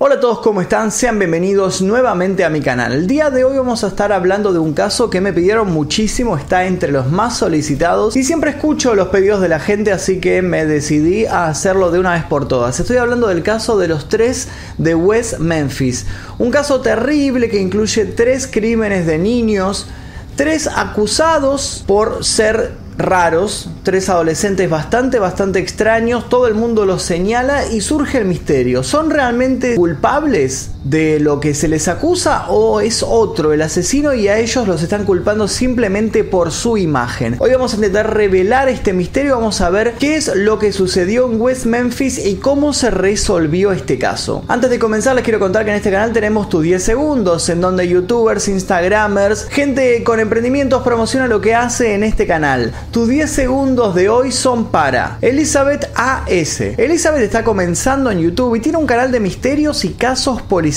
Hola a todos, ¿cómo están? Sean bienvenidos nuevamente a mi canal. El día de hoy vamos a estar hablando de un caso que me pidieron muchísimo, está entre los más solicitados y siempre escucho los pedidos de la gente, así que me decidí a hacerlo de una vez por todas. Estoy hablando del caso de los tres de West Memphis, un caso terrible que incluye tres crímenes de niños, tres acusados por ser raros, tres adolescentes bastante, bastante extraños, todo el mundo los señala y surge el misterio. ¿Son realmente culpables de lo que se les acusa o es otro el asesino y a ellos los están culpando simplemente por su imagen? Hoy vamos a intentar revelar este misterio, vamos a ver qué es lo que sucedió en West Memphis y cómo se resolvió este caso. Antes de comenzar les quiero contar que en este canal tenemos tus 10 segundos en donde youtubers, instagramers, gente con emprendimientos promociona lo que hace en este canal. Tus 10 segundos de hoy son para Elizabeth AS. Elizabeth está comenzando en YouTube y tiene un canal de misterios y casos policiales.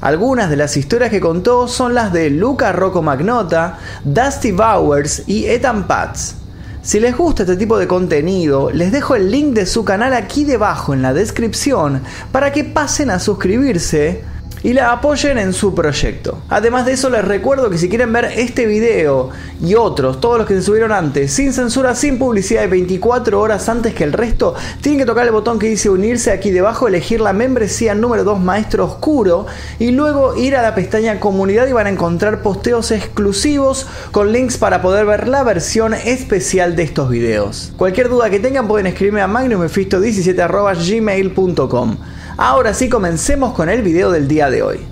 Algunas de las historias que contó son las de Luca Rocco Magnota, Dusty Bowers y Ethan Patz. Si les gusta este tipo de contenido, les dejo el link de su canal aquí debajo en la descripción para que pasen a suscribirse y la apoyen en su proyecto. Además de eso les recuerdo que si quieren ver este video y otros, todos los que se subieron antes, sin censura, sin publicidad y 24 horas antes que el resto, tienen que tocar el botón que dice unirse aquí debajo, elegir la membresía número 2 Maestro Oscuro y luego ir a la pestaña comunidad y van a encontrar posteos exclusivos con links para poder ver la versión especial de estos videos. Cualquier duda que tengan pueden escribirme a magnummefisto17.gmail.com. Ahora sí, comencemos con el video del día de hoy.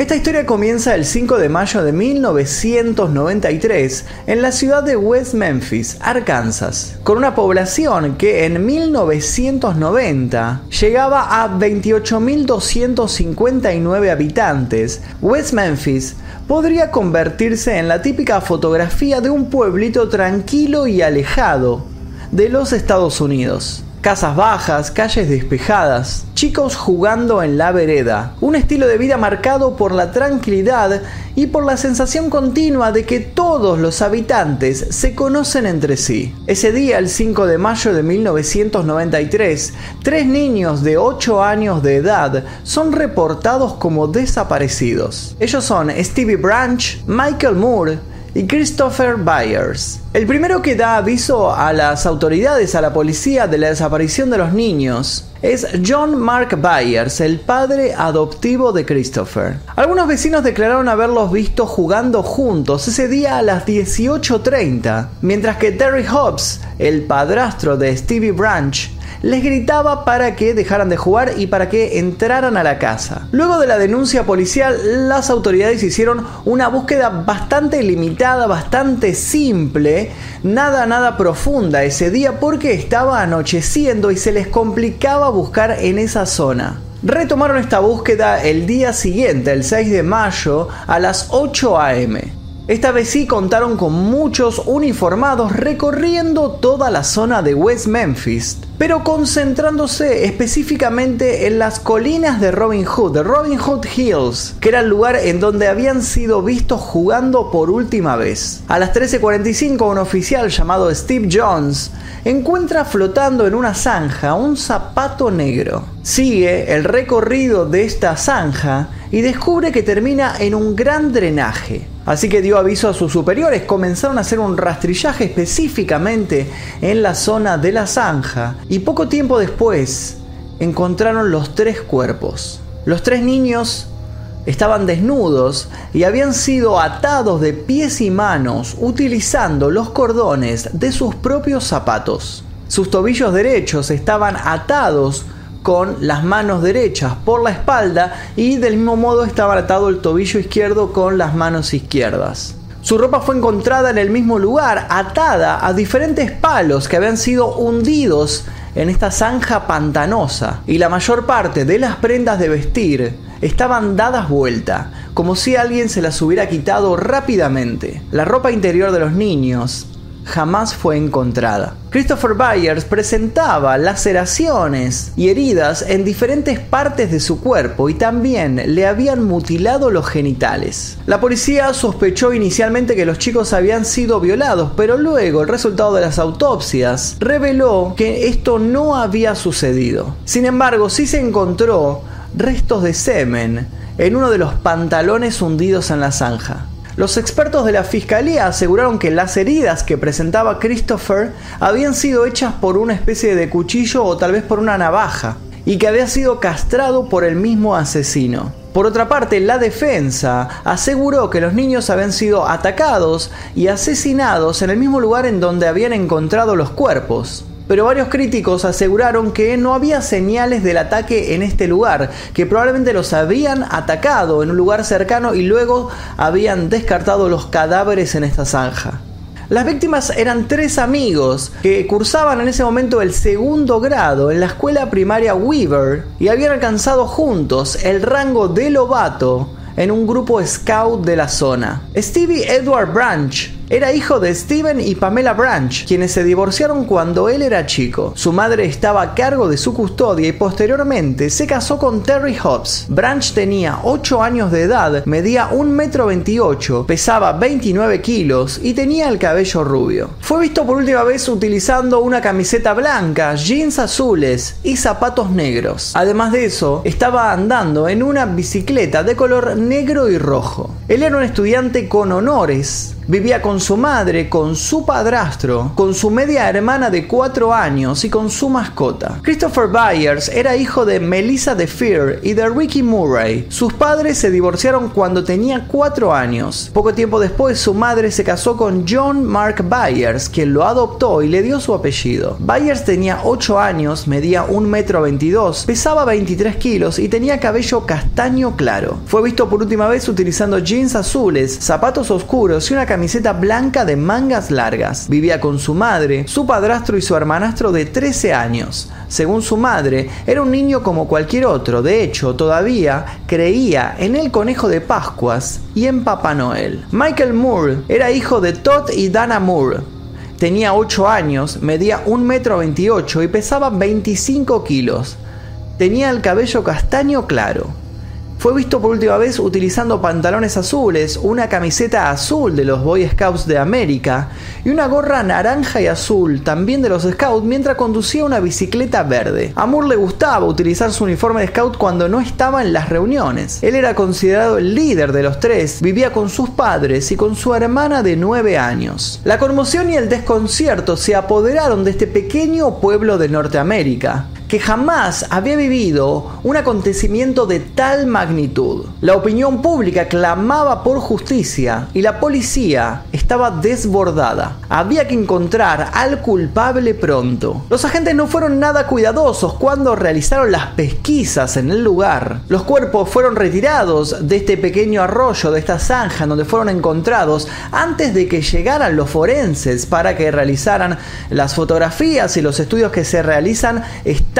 Esta historia comienza el 5 de mayo de 1993 en la ciudad de West Memphis, Arkansas, con una población que en 1990 llegaba a 28.259 habitantes. West Memphis podría convertirse en la típica fotografía de un pueblito tranquilo y alejado de los Estados Unidos casas bajas, calles despejadas, chicos jugando en la vereda, un estilo de vida marcado por la tranquilidad y por la sensación continua de que todos los habitantes se conocen entre sí. Ese día, el 5 de mayo de 1993, tres niños de 8 años de edad son reportados como desaparecidos. Ellos son Stevie Branch, Michael Moore, y Christopher Byers. El primero que da aviso a las autoridades, a la policía, de la desaparición de los niños es John Mark Byers, el padre adoptivo de Christopher. Algunos vecinos declararon haberlos visto jugando juntos ese día a las 18.30, mientras que Terry Hobbs, el padrastro de Stevie Branch, les gritaba para que dejaran de jugar y para que entraran a la casa. Luego de la denuncia policial, las autoridades hicieron una búsqueda bastante limitada, bastante simple, nada, nada profunda ese día porque estaba anocheciendo y se les complicaba buscar en esa zona. Retomaron esta búsqueda el día siguiente, el 6 de mayo, a las 8 a.m. Esta vez sí contaron con muchos uniformados recorriendo toda la zona de West Memphis, pero concentrándose específicamente en las colinas de Robin Hood, de Robin Hood Hills, que era el lugar en donde habían sido vistos jugando por última vez. A las 13:45 un oficial llamado Steve Jones encuentra flotando en una zanja un zapato negro. Sigue el recorrido de esta zanja y descubre que termina en un gran drenaje. Así que dio aviso a sus superiores, comenzaron a hacer un rastrillaje específicamente en la zona de la zanja y poco tiempo después encontraron los tres cuerpos. Los tres niños estaban desnudos y habían sido atados de pies y manos utilizando los cordones de sus propios zapatos. Sus tobillos derechos estaban atados con las manos derechas por la espalda y del mismo modo estaba atado el tobillo izquierdo con las manos izquierdas. Su ropa fue encontrada en el mismo lugar, atada a diferentes palos que habían sido hundidos en esta zanja pantanosa, y la mayor parte de las prendas de vestir estaban dadas vuelta, como si alguien se las hubiera quitado rápidamente. La ropa interior de los niños jamás fue encontrada. Christopher Byers presentaba laceraciones y heridas en diferentes partes de su cuerpo y también le habían mutilado los genitales. La policía sospechó inicialmente que los chicos habían sido violados, pero luego el resultado de las autopsias reveló que esto no había sucedido. Sin embargo, sí se encontró restos de semen en uno de los pantalones hundidos en la zanja. Los expertos de la fiscalía aseguraron que las heridas que presentaba Christopher habían sido hechas por una especie de cuchillo o tal vez por una navaja, y que había sido castrado por el mismo asesino. Por otra parte, la defensa aseguró que los niños habían sido atacados y asesinados en el mismo lugar en donde habían encontrado los cuerpos pero varios críticos aseguraron que no había señales del ataque en este lugar, que probablemente los habían atacado en un lugar cercano y luego habían descartado los cadáveres en esta zanja. Las víctimas eran tres amigos que cursaban en ese momento el segundo grado en la escuela primaria Weaver y habían alcanzado juntos el rango de lobato en un grupo scout de la zona. Stevie Edward Branch era hijo de Steven y Pamela Branch, quienes se divorciaron cuando él era chico. Su madre estaba a cargo de su custodia y posteriormente se casó con Terry Hobbs. Branch tenía 8 años de edad, medía 1,28 m, pesaba 29 kilos y tenía el cabello rubio. Fue visto por última vez utilizando una camiseta blanca, jeans azules y zapatos negros. Además de eso, estaba andando en una bicicleta de color negro y rojo. Él era un estudiante con honores Vivía con su madre, con su padrastro, con su media hermana de 4 años y con su mascota. Christopher Byers era hijo de Melissa DeFear y de Ricky Murray. Sus padres se divorciaron cuando tenía 4 años. Poco tiempo después su madre se casó con John Mark Byers, quien lo adoptó y le dio su apellido. Byers tenía 8 años, medía 1,22 m, pesaba 23 kilos y tenía cabello castaño claro. Fue visto por última vez utilizando jeans azules, zapatos oscuros y una camiseta camiseta blanca de mangas largas. Vivía con su madre, su padrastro y su hermanastro de 13 años. Según su madre, era un niño como cualquier otro. De hecho, todavía creía en el conejo de Pascuas y en Papá Noel. Michael Moore era hijo de Todd y Dana Moore. Tenía 8 años, medía 1,28 m y pesaba 25 kilos. Tenía el cabello castaño claro. Fue visto por última vez utilizando pantalones azules, una camiseta azul de los Boy Scouts de América y una gorra naranja y azul también de los Scouts mientras conducía una bicicleta verde. A Moore le gustaba utilizar su uniforme de Scout cuando no estaba en las reuniones. Él era considerado el líder de los tres, vivía con sus padres y con su hermana de 9 años. La conmoción y el desconcierto se apoderaron de este pequeño pueblo de Norteamérica que jamás había vivido un acontecimiento de tal magnitud. La opinión pública clamaba por justicia y la policía estaba desbordada. Había que encontrar al culpable pronto. Los agentes no fueron nada cuidadosos cuando realizaron las pesquisas en el lugar. Los cuerpos fueron retirados de este pequeño arroyo, de esta zanja donde fueron encontrados antes de que llegaran los forenses para que realizaran las fotografías y los estudios que se realizan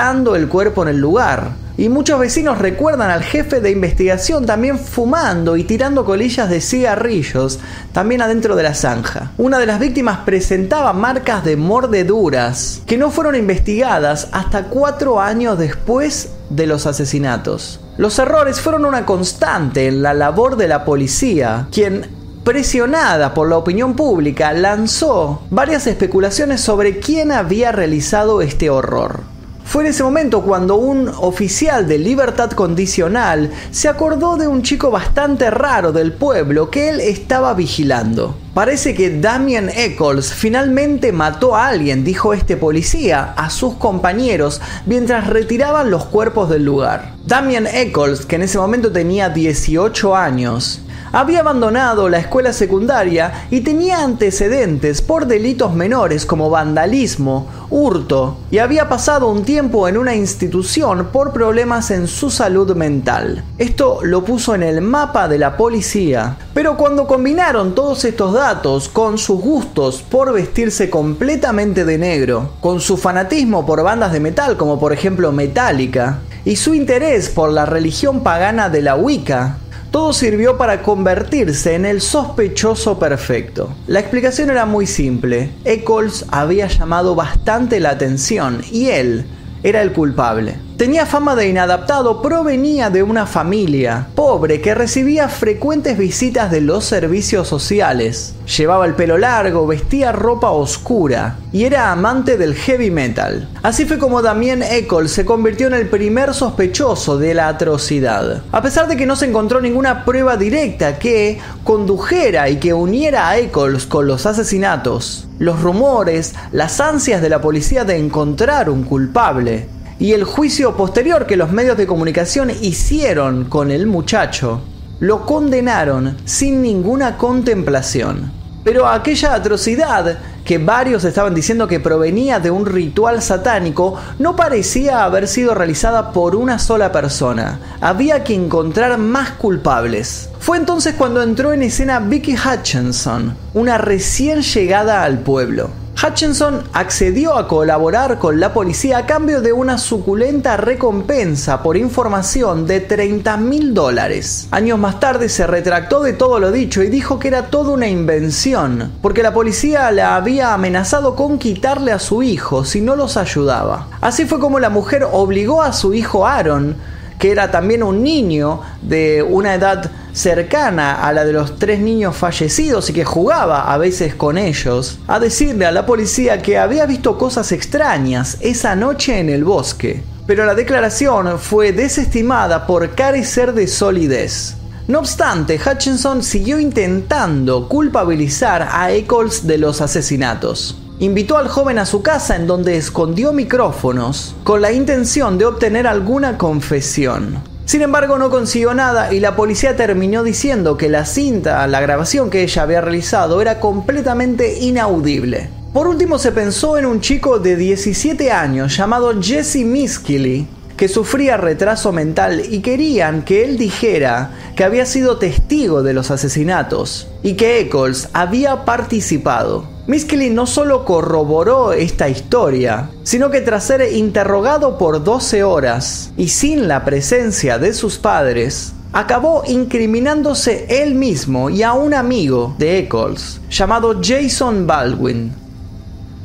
el cuerpo en el lugar. Y muchos vecinos recuerdan al jefe de investigación también fumando y tirando colillas de cigarrillos, también adentro de la zanja. Una de las víctimas presentaba marcas de mordeduras que no fueron investigadas hasta cuatro años después de los asesinatos. Los errores fueron una constante en la labor de la policía, quien presionada por la opinión pública, lanzó varias especulaciones sobre quién había realizado este horror. Fue en ese momento cuando un oficial de libertad condicional se acordó de un chico bastante raro del pueblo que él estaba vigilando. Parece que Damien Eccles finalmente mató a alguien, dijo este policía, a sus compañeros mientras retiraban los cuerpos del lugar. Damien Eccles, que en ese momento tenía 18 años, había abandonado la escuela secundaria y tenía antecedentes por delitos menores como vandalismo, hurto y había pasado un tiempo en una institución por problemas en su salud mental. Esto lo puso en el mapa de la policía. Pero cuando combinaron todos estos datos con sus gustos por vestirse completamente de negro, con su fanatismo por bandas de metal como por ejemplo Metallica, y su interés por la religión pagana de la Wicca, todo sirvió para convertirse en el sospechoso perfecto. La explicación era muy simple. Eccles había llamado bastante la atención y él era el culpable. Tenía fama de inadaptado, provenía de una familia pobre que recibía frecuentes visitas de los servicios sociales. Llevaba el pelo largo, vestía ropa oscura y era amante del heavy metal. Así fue como Damien Eccles se convirtió en el primer sospechoso de la atrocidad. A pesar de que no se encontró ninguna prueba directa que condujera y que uniera a Eccles con los asesinatos, los rumores, las ansias de la policía de encontrar un culpable y el juicio posterior que los medios de comunicación hicieron con el muchacho, lo condenaron sin ninguna contemplación. Pero aquella atrocidad que varios estaban diciendo que provenía de un ritual satánico no parecía haber sido realizada por una sola persona. Había que encontrar más culpables. Fue entonces cuando entró en escena Vicky Hutchinson, una recién llegada al pueblo. Hutchinson accedió a colaborar con la policía a cambio de una suculenta recompensa por información de 30 mil dólares. Años más tarde se retractó de todo lo dicho y dijo que era toda una invención, porque la policía la había amenazado con quitarle a su hijo si no los ayudaba. Así fue como la mujer obligó a su hijo Aaron, que era también un niño de una edad cercana a la de los tres niños fallecidos y que jugaba a veces con ellos, a decirle a la policía que había visto cosas extrañas esa noche en el bosque. Pero la declaración fue desestimada por carecer de solidez. No obstante, Hutchinson siguió intentando culpabilizar a Eccles de los asesinatos. Invitó al joven a su casa en donde escondió micrófonos con la intención de obtener alguna confesión. Sin embargo, no consiguió nada y la policía terminó diciendo que la cinta, la grabación que ella había realizado, era completamente inaudible. Por último, se pensó en un chico de 17 años llamado Jesse Miskily, que sufría retraso mental y querían que él dijera que había sido testigo de los asesinatos y que Eccles había participado. Miskely no solo corroboró esta historia, sino que tras ser interrogado por 12 horas y sin la presencia de sus padres, acabó incriminándose él mismo y a un amigo de Eccles llamado Jason Baldwin.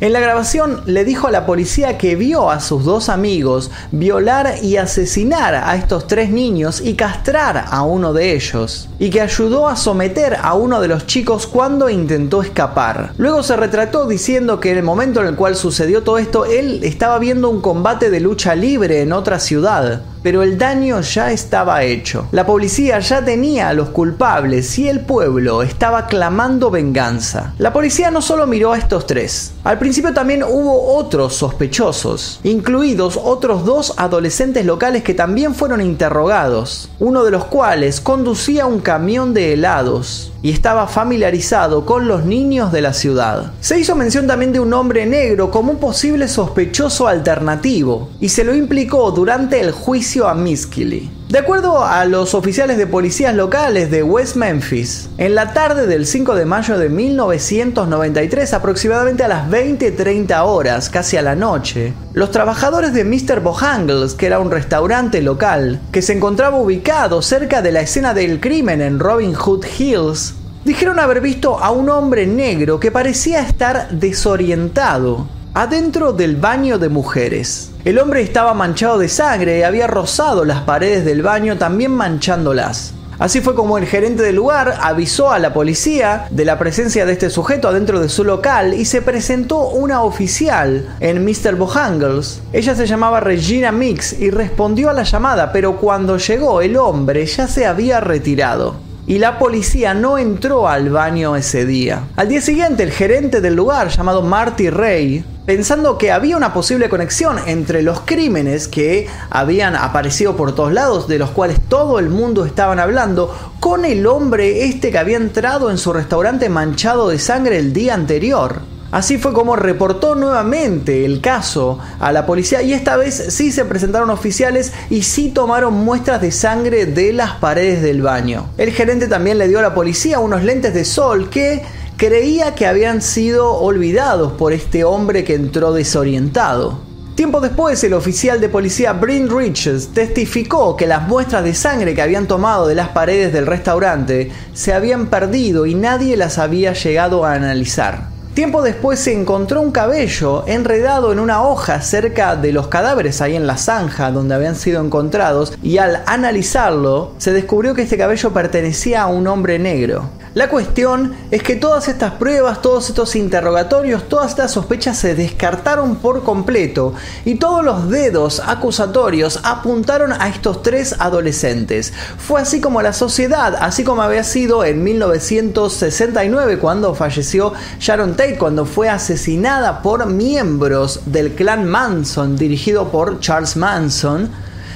En la grabación le dijo a la policía que vio a sus dos amigos violar y asesinar a estos tres niños y castrar a uno de ellos, y que ayudó a someter a uno de los chicos cuando intentó escapar. Luego se retrató diciendo que en el momento en el cual sucedió todo esto, él estaba viendo un combate de lucha libre en otra ciudad, pero el daño ya estaba hecho. La policía ya tenía a los culpables y el pueblo estaba clamando venganza. La policía no solo miró a estos tres, al principio también hubo otros sospechosos, incluidos otros dos adolescentes locales que también fueron interrogados, uno de los cuales conducía un camión de helados y estaba familiarizado con los niños de la ciudad. Se hizo mención también de un hombre negro como un posible sospechoso alternativo y se lo implicó durante el juicio a Miskili. De acuerdo a los oficiales de policías locales de West Memphis, en la tarde del 5 de mayo de 1993, aproximadamente a las 20:30 horas, casi a la noche, los trabajadores de Mr. Bojangles, que era un restaurante local que se encontraba ubicado cerca de la escena del crimen en Robin Hood Hills, dijeron haber visto a un hombre negro que parecía estar desorientado adentro del baño de mujeres. El hombre estaba manchado de sangre y había rozado las paredes del baño también manchándolas. Así fue como el gerente del lugar avisó a la policía de la presencia de este sujeto adentro de su local y se presentó una oficial en Mr. Bojangles. Ella se llamaba Regina Mix y respondió a la llamada, pero cuando llegó el hombre ya se había retirado y la policía no entró al baño ese día. Al día siguiente, el gerente del lugar, llamado Marty Ray, pensando que había una posible conexión entre los crímenes que habían aparecido por todos lados, de los cuales todo el mundo estaban hablando, con el hombre este que había entrado en su restaurante manchado de sangre el día anterior. Así fue como reportó nuevamente el caso a la policía y esta vez sí se presentaron oficiales y sí tomaron muestras de sangre de las paredes del baño. El gerente también le dio a la policía unos lentes de sol que creía que habían sido olvidados por este hombre que entró desorientado. Tiempo después, el oficial de policía Bryn Riches testificó que las muestras de sangre que habían tomado de las paredes del restaurante se habían perdido y nadie las había llegado a analizar. Tiempo después se encontró un cabello enredado en una hoja cerca de los cadáveres ahí en la zanja donde habían sido encontrados y al analizarlo se descubrió que este cabello pertenecía a un hombre negro. La cuestión es que todas estas pruebas, todos estos interrogatorios, todas estas sospechas se descartaron por completo y todos los dedos acusatorios apuntaron a estos tres adolescentes. Fue así como la sociedad, así como había sido en 1969 cuando falleció Sharon Tate, cuando fue asesinada por miembros del clan Manson dirigido por Charles Manson,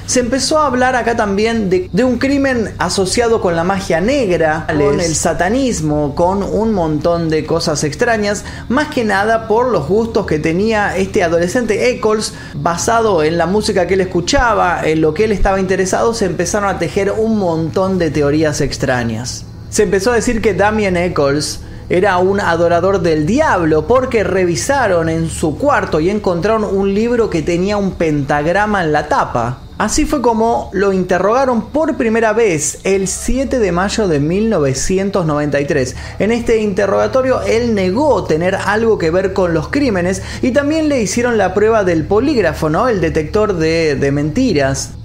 se empezó a hablar acá también de, un crimen asociado con la magia negra, con el satanismo, con un montón de cosas extrañas, más que nada por los gustos que tenía este adolescente Eccles, basado en la música que él escuchaba, en lo que él estaba interesado, se empezaron a tejer un montón de teorías extrañas. Se empezó a decir que Damien Eccles era un adorador del diablo porque revisaron en su cuarto y encontraron un libro que tenía un pentagrama en la tapa. Así fue como lo interrogaron por primera vez el 7 de mayo de 1993. En este interrogatorio él negó tener algo que ver con los crímenes y también le hicieron la prueba del polígrafo, ¿no? El detector de, de mentiras.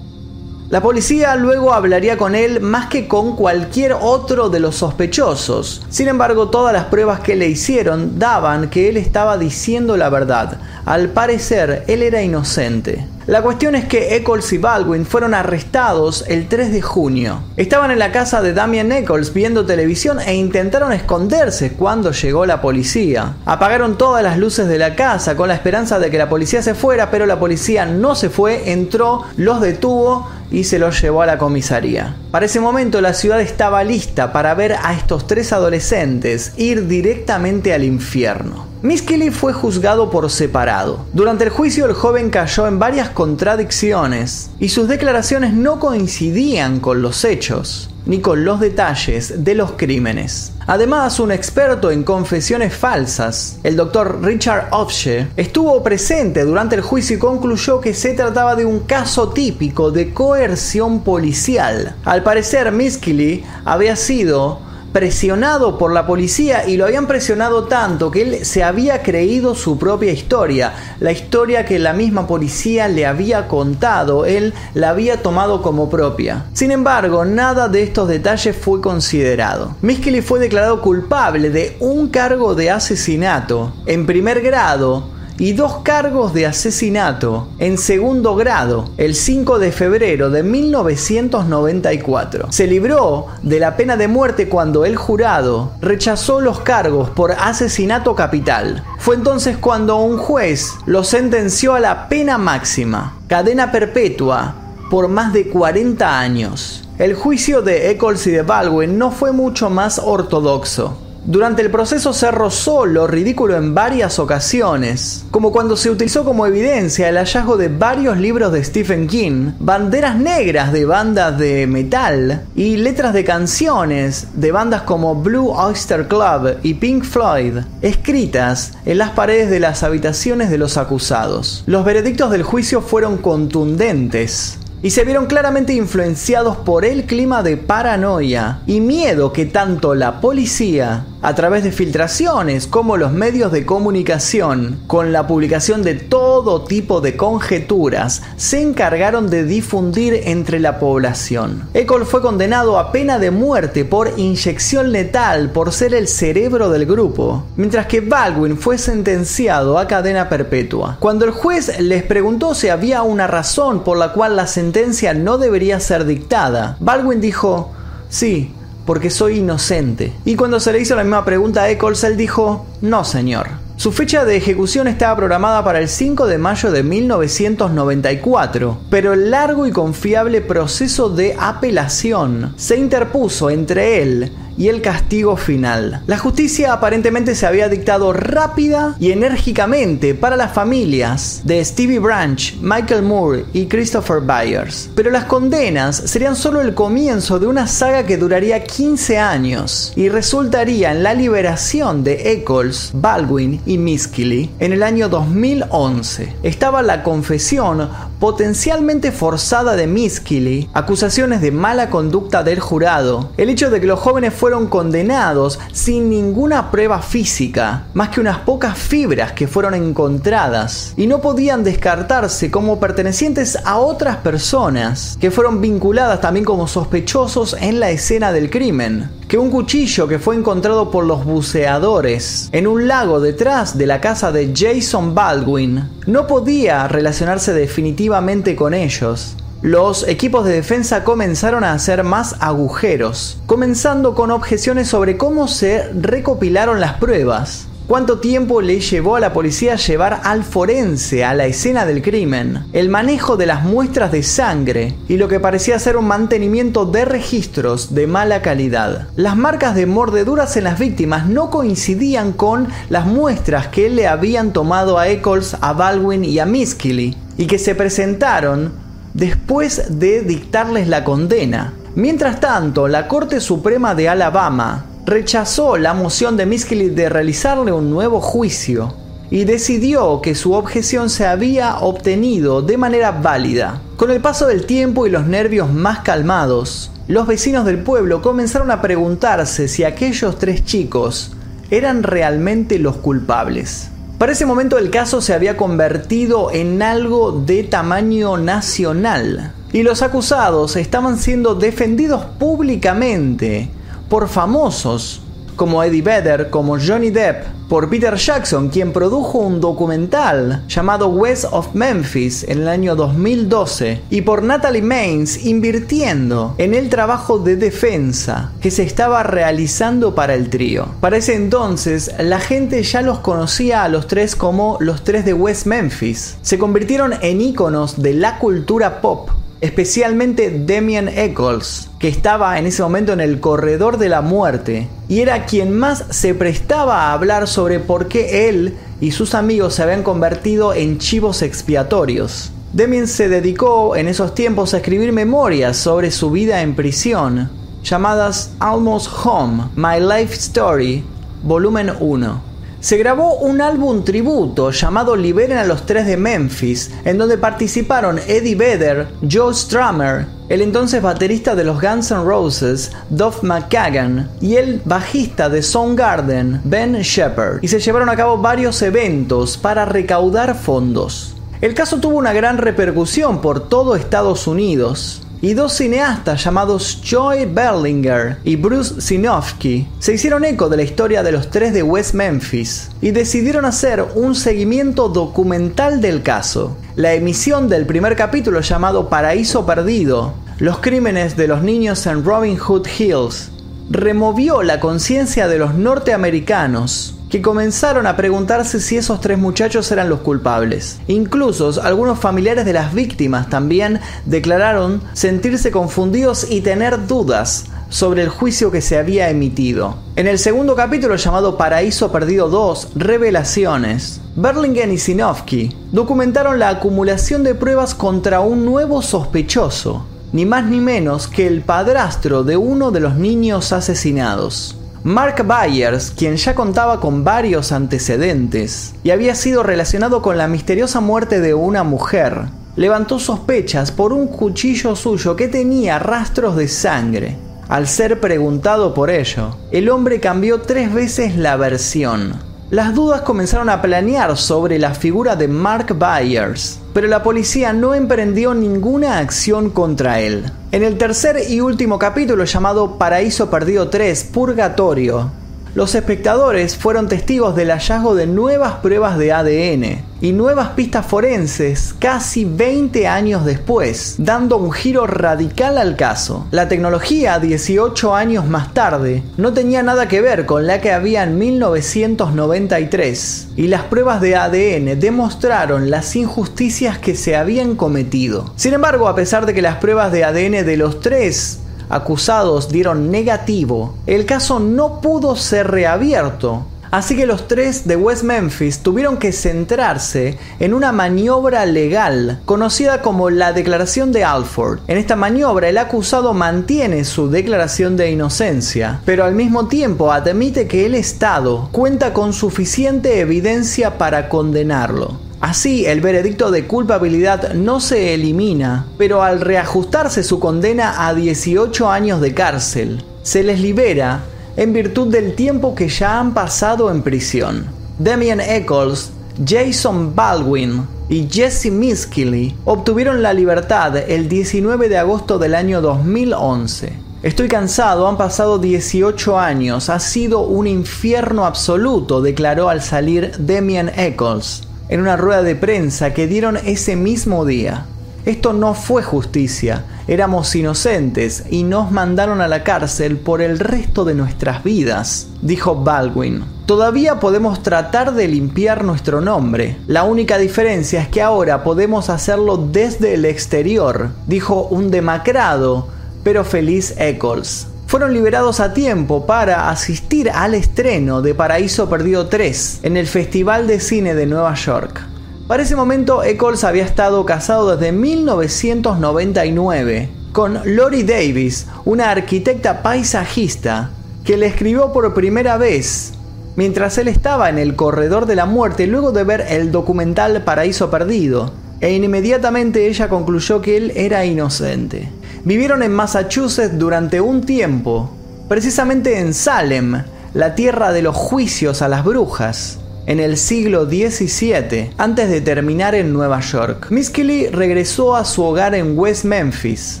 La policía luego hablaría con él más que con cualquier otro de los sospechosos. Sin embargo, todas las pruebas que le hicieron daban que él estaba diciendo la verdad. Al parecer, él era inocente. La cuestión es que Eccles y Baldwin fueron arrestados el 3 de junio. Estaban en la casa de Damien Eccles viendo televisión e intentaron esconderse cuando llegó la policía. Apagaron todas las luces de la casa con la esperanza de que la policía se fuera, pero la policía no se fue, entró, los detuvo y se los llevó a la comisaría. Para ese momento la ciudad estaba lista para ver a estos tres adolescentes ir directamente al infierno. Miss Kelly fue juzgado por separado. Durante el juicio el joven cayó en varias contradicciones y sus declaraciones no coincidían con los hechos ni con los detalles de los crímenes. Además, un experto en confesiones falsas, el doctor Richard Ofshe, estuvo presente durante el juicio y concluyó que se trataba de un caso típico de coerción policial. Al parecer, Kelly había sido presionado por la policía y lo habían presionado tanto que él se había creído su propia historia, la historia que la misma policía le había contado, él la había tomado como propia. Sin embargo, nada de estos detalles fue considerado. Miskeli fue declarado culpable de un cargo de asesinato en primer grado y dos cargos de asesinato en segundo grado el 5 de febrero de 1994. Se libró de la pena de muerte cuando el jurado rechazó los cargos por asesinato capital. Fue entonces cuando un juez lo sentenció a la pena máxima, cadena perpetua, por más de 40 años. El juicio de Eccles y de Baldwin no fue mucho más ortodoxo. Durante el proceso se rozó lo ridículo en varias ocasiones, como cuando se utilizó como evidencia el hallazgo de varios libros de Stephen King, banderas negras de bandas de metal y letras de canciones de bandas como Blue Oyster Club y Pink Floyd, escritas en las paredes de las habitaciones de los acusados. Los veredictos del juicio fueron contundentes y se vieron claramente influenciados por el clima de paranoia y miedo que tanto la policía a través de filtraciones como los medios de comunicación, con la publicación de todo tipo de conjeturas, se encargaron de difundir entre la población. Ecol fue condenado a pena de muerte por inyección letal por ser el cerebro del grupo, mientras que Baldwin fue sentenciado a cadena perpetua. Cuando el juez les preguntó si había una razón por la cual la sentencia no debería ser dictada, Baldwin dijo, sí, porque soy inocente. Y cuando se le hizo la misma pregunta a Eccles, él dijo, no señor. Su fecha de ejecución estaba programada para el 5 de mayo de 1994, pero el largo y confiable proceso de apelación se interpuso entre él y el castigo final. La justicia aparentemente se había dictado rápida y enérgicamente para las familias de Stevie Branch, Michael Moore y Christopher Byers. Pero las condenas serían solo el comienzo de una saga que duraría 15 años y resultaría en la liberación de Eccles, Baldwin y Miskily en el año 2011. Estaba la confesión potencialmente forzada de Miskily, acusaciones de mala conducta del jurado, el hecho de que los jóvenes fueron condenados sin ninguna prueba física, más que unas pocas fibras que fueron encontradas, y no podían descartarse como pertenecientes a otras personas, que fueron vinculadas también como sospechosos en la escena del crimen que un cuchillo que fue encontrado por los buceadores en un lago detrás de la casa de Jason Baldwin no podía relacionarse definitivamente con ellos. Los equipos de defensa comenzaron a hacer más agujeros, comenzando con objeciones sobre cómo se recopilaron las pruebas, ¿Cuánto tiempo le llevó a la policía llevar al forense a la escena del crimen? El manejo de las muestras de sangre y lo que parecía ser un mantenimiento de registros de mala calidad. Las marcas de mordeduras en las víctimas no coincidían con las muestras que le habían tomado a Eccles, a Baldwin y a Miskily y que se presentaron después de dictarles la condena. Mientras tanto, la Corte Suprema de Alabama rechazó la moción de Miskely de realizarle un nuevo juicio y decidió que su objeción se había obtenido de manera válida. Con el paso del tiempo y los nervios más calmados, los vecinos del pueblo comenzaron a preguntarse si aquellos tres chicos eran realmente los culpables. Para ese momento el caso se había convertido en algo de tamaño nacional y los acusados estaban siendo defendidos públicamente por famosos como Eddie Vedder, como Johnny Depp, por Peter Jackson, quien produjo un documental llamado West of Memphis en el año 2012, y por Natalie Maines invirtiendo en el trabajo de defensa que se estaba realizando para el trío. Para ese entonces, la gente ya los conocía a los tres como los tres de West Memphis. Se convirtieron en íconos de la cultura pop especialmente Demian Eccles, que estaba en ese momento en el corredor de la muerte y era quien más se prestaba a hablar sobre por qué él y sus amigos se habían convertido en chivos expiatorios. Demian se dedicó en esos tiempos a escribir memorias sobre su vida en prisión, llamadas Almost Home, My Life Story, volumen 1 se grabó un álbum tributo llamado Liberen a los Tres de Memphis, en donde participaron Eddie Vedder, Joe Strummer, el entonces baterista de los Guns N' Roses, Duff McKagan, y el bajista de Soundgarden, Ben Shepard, y se llevaron a cabo varios eventos para recaudar fondos. El caso tuvo una gran repercusión por todo Estados Unidos, y dos cineastas llamados Joy Berlinger y Bruce Sinofsky se hicieron eco de la historia de los tres de West Memphis y decidieron hacer un seguimiento documental del caso. La emisión del primer capítulo llamado Paraíso Perdido, los crímenes de los niños en Robin Hood Hills, removió la conciencia de los norteamericanos que comenzaron a preguntarse si esos tres muchachos eran los culpables. Incluso algunos familiares de las víctimas también declararon sentirse confundidos y tener dudas sobre el juicio que se había emitido. En el segundo capítulo llamado Paraíso Perdido 2, Revelaciones, Berlingen y Sinofsky documentaron la acumulación de pruebas contra un nuevo sospechoso, ni más ni menos que el padrastro de uno de los niños asesinados. Mark Byers, quien ya contaba con varios antecedentes y había sido relacionado con la misteriosa muerte de una mujer, levantó sospechas por un cuchillo suyo que tenía rastros de sangre. Al ser preguntado por ello, el hombre cambió tres veces la versión. Las dudas comenzaron a planear sobre la figura de Mark Byers, pero la policía no emprendió ninguna acción contra él. En el tercer y último capítulo llamado Paraíso Perdido 3, Purgatorio, los espectadores fueron testigos del hallazgo de nuevas pruebas de ADN y nuevas pistas forenses casi 20 años después, dando un giro radical al caso. La tecnología 18 años más tarde no tenía nada que ver con la que había en 1993 y las pruebas de ADN demostraron las injusticias que se habían cometido. Sin embargo, a pesar de que las pruebas de ADN de los tres acusados dieron negativo, el caso no pudo ser reabierto Así que los tres de West Memphis tuvieron que centrarse en una maniobra legal conocida como la Declaración de Alford. En esta maniobra el acusado mantiene su declaración de inocencia, pero al mismo tiempo admite que el Estado cuenta con suficiente evidencia para condenarlo. Así, el veredicto de culpabilidad no se elimina, pero al reajustarse su condena a 18 años de cárcel, se les libera en virtud del tiempo que ya han pasado en prisión. Damien Eccles, Jason Baldwin y Jesse Miskily obtuvieron la libertad el 19 de agosto del año 2011. Estoy cansado, han pasado 18 años, ha sido un infierno absoluto, declaró al salir Damien Eccles en una rueda de prensa que dieron ese mismo día. Esto no fue justicia, éramos inocentes y nos mandaron a la cárcel por el resto de nuestras vidas, dijo Baldwin. Todavía podemos tratar de limpiar nuestro nombre. La única diferencia es que ahora podemos hacerlo desde el exterior, dijo un demacrado pero feliz Eccles. Fueron liberados a tiempo para asistir al estreno de Paraíso Perdido 3 en el Festival de Cine de Nueva York. Para ese momento, Eccles había estado casado desde 1999 con Lori Davis, una arquitecta paisajista, que le escribió por primera vez mientras él estaba en el corredor de la muerte luego de ver el documental Paraíso Perdido, e inmediatamente ella concluyó que él era inocente. Vivieron en Massachusetts durante un tiempo, precisamente en Salem, la tierra de los juicios a las brujas en el siglo XVII, antes de terminar en Nueva York. Miss Kelly regresó a su hogar en West Memphis,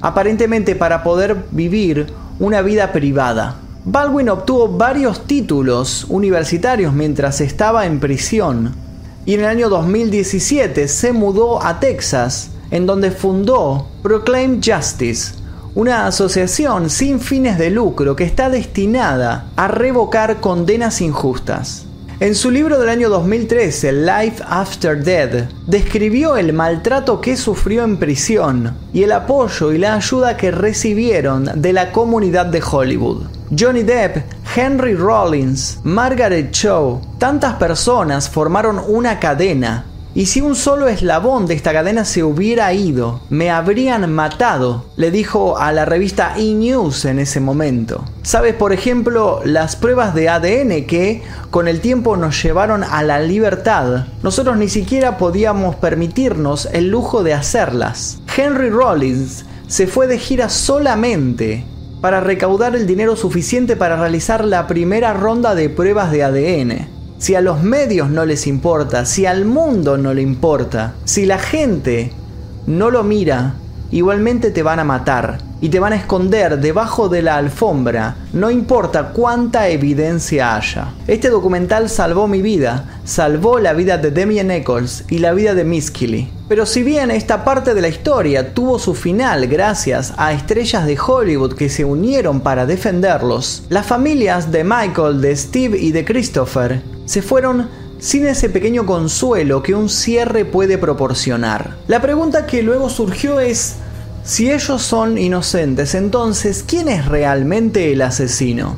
aparentemente para poder vivir una vida privada. Baldwin obtuvo varios títulos universitarios mientras estaba en prisión y en el año 2017 se mudó a Texas, en donde fundó Proclaim Justice, una asociación sin fines de lucro que está destinada a revocar condenas injustas. En su libro del año 2013, Life After Death, describió el maltrato que sufrió en prisión y el apoyo y la ayuda que recibieron de la comunidad de Hollywood. Johnny Depp, Henry Rollins, Margaret Cho, tantas personas formaron una cadena y si un solo eslabón de esta cadena se hubiera ido, me habrían matado, le dijo a la revista E! News en ese momento. Sabes, por ejemplo, las pruebas de ADN que con el tiempo nos llevaron a la libertad. Nosotros ni siquiera podíamos permitirnos el lujo de hacerlas. Henry Rollins se fue de gira solamente para recaudar el dinero suficiente para realizar la primera ronda de pruebas de ADN. Si a los medios no les importa, si al mundo no le importa, si la gente no lo mira, igualmente te van a matar y te van a esconder debajo de la alfombra, no importa cuánta evidencia haya. Este documental salvó mi vida, salvó la vida de Damien Eccles y la vida de Miss Kelly. Pero si bien esta parte de la historia tuvo su final gracias a estrellas de Hollywood que se unieron para defenderlos, las familias de Michael, de Steve y de Christopher se fueron sin ese pequeño consuelo que un cierre puede proporcionar. La pregunta que luego surgió es, si ellos son inocentes, entonces, ¿quién es realmente el asesino?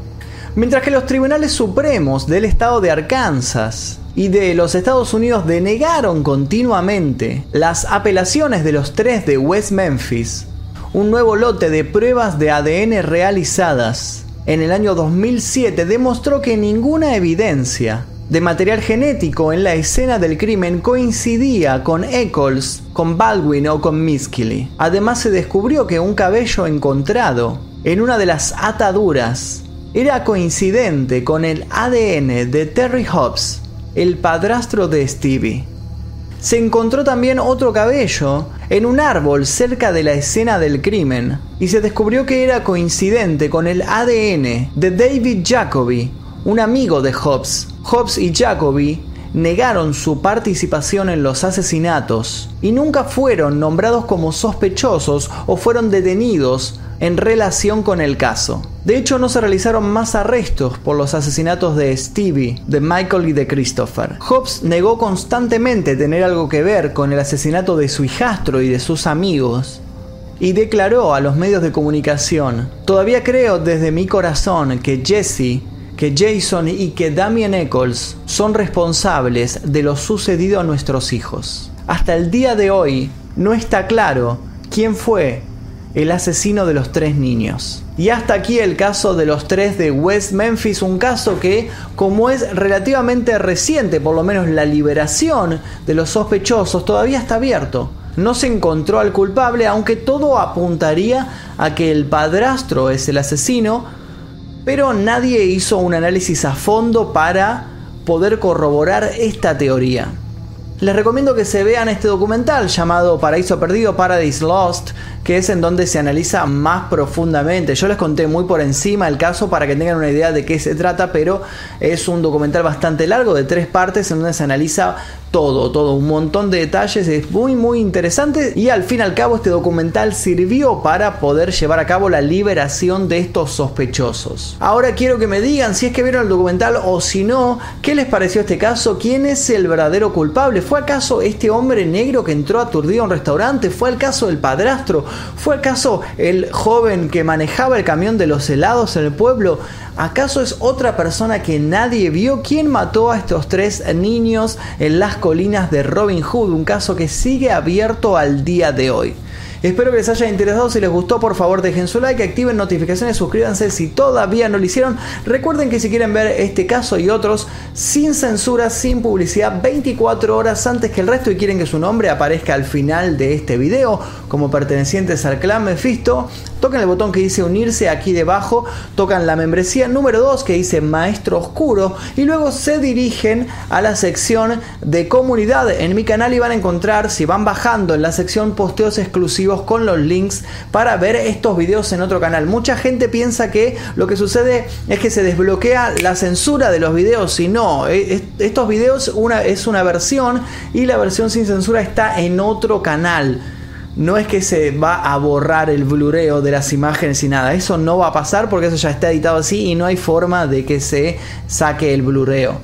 Mientras que los tribunales supremos del estado de Arkansas y de los Estados Unidos denegaron continuamente las apelaciones de los tres de West Memphis, un nuevo lote de pruebas de ADN realizadas en el año 2007 demostró que ninguna evidencia de material genético en la escena del crimen coincidía con Eccles, con Baldwin o con Miskily. Además se descubrió que un cabello encontrado en una de las ataduras era coincidente con el ADN de Terry Hobbs, el padrastro de Stevie. Se encontró también otro cabello en un árbol cerca de la escena del crimen y se descubrió que era coincidente con el ADN de David Jacoby, un amigo de Hobbes. Hobbes y Jacoby negaron su participación en los asesinatos y nunca fueron nombrados como sospechosos o fueron detenidos en relación con el caso. De hecho, no se realizaron más arrestos por los asesinatos de Stevie, de Michael y de Christopher. Hobbes negó constantemente tener algo que ver con el asesinato de su hijastro y de sus amigos, y declaró a los medios de comunicación, todavía creo desde mi corazón que Jesse, que Jason y que Damien Eccles son responsables de lo sucedido a nuestros hijos. Hasta el día de hoy no está claro quién fue el asesino de los tres niños. Y hasta aquí el caso de los tres de West Memphis, un caso que, como es relativamente reciente, por lo menos la liberación de los sospechosos, todavía está abierto. No se encontró al culpable, aunque todo apuntaría a que el padrastro es el asesino, pero nadie hizo un análisis a fondo para poder corroborar esta teoría. Les recomiendo que se vean este documental llamado Paraíso Perdido, Paradise Lost, que es en donde se analiza más profundamente. Yo les conté muy por encima el caso para que tengan una idea de qué se trata, pero es un documental bastante largo de tres partes en donde se analiza todo, todo, un montón de detalles, es muy muy interesante y al fin y al cabo este documental sirvió para poder llevar a cabo la liberación de estos sospechosos. Ahora quiero que me digan si es que vieron el documental o si no, ¿qué les pareció este caso? ¿Quién es el verdadero culpable? ¿Fue acaso este hombre negro que entró aturdido a un restaurante? ¿Fue el caso del padrastro? ¿Fue acaso el joven que manejaba el camión de los helados en el pueblo? ¿Acaso es otra persona que nadie vio quien mató a estos tres niños en las colinas de Robin Hood? Un caso que sigue abierto al día de hoy. Espero que les haya interesado. Si les gustó, por favor dejen su like, activen notificaciones, suscríbanse si todavía no lo hicieron. Recuerden que si quieren ver este caso y otros sin censura, sin publicidad, 24 horas antes que el resto y quieren que su nombre aparezca al final de este video como pertenecientes al clan Mephisto, tocan el botón que dice unirse aquí debajo, tocan la membresía número 2 que dice Maestro Oscuro y luego se dirigen a la sección de comunidad en mi canal y van a encontrar, si van bajando en la sección posteos exclusivos con los links para ver estos videos en otro canal. Mucha gente piensa que lo que sucede es que se desbloquea la censura de los videos y no, e, estos videos es una versión y la versión sin censura está en otro canal no es que se va a borrar el blureo de las imágenes y nada. Eso no va a pasar porque eso ya está editado así y no hay forma de que se saque el blureo.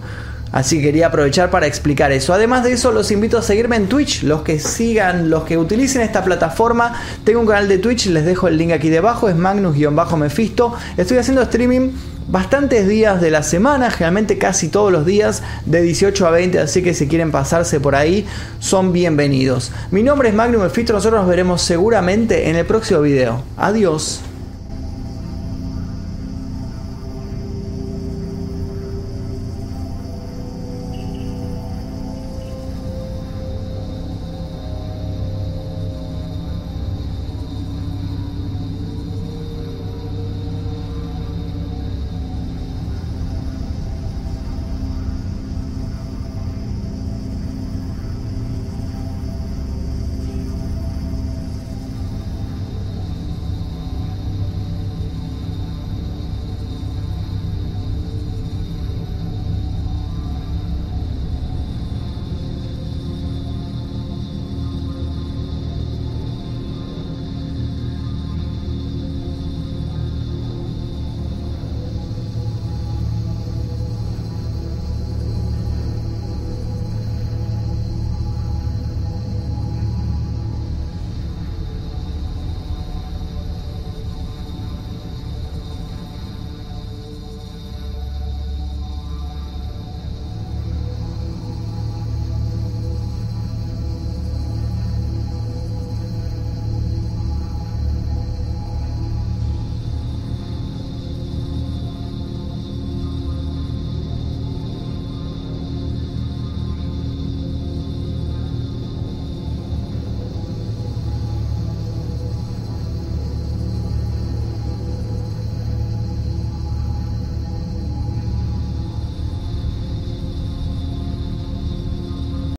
Así quería aprovechar para explicar eso. Además de eso, los invito a seguirme en Twitch. Los que sigan, los que utilicen esta plataforma, tengo un canal de Twitch, les dejo el link aquí debajo, es Magnus-Mephisto. Estoy haciendo streaming bastantes días de la semana, generalmente casi todos los días de 18 a 20, así que si quieren pasarse por ahí, son bienvenidos. Mi nombre es Magnum Mephisto, nosotros nos veremos seguramente en el próximo video. Adiós.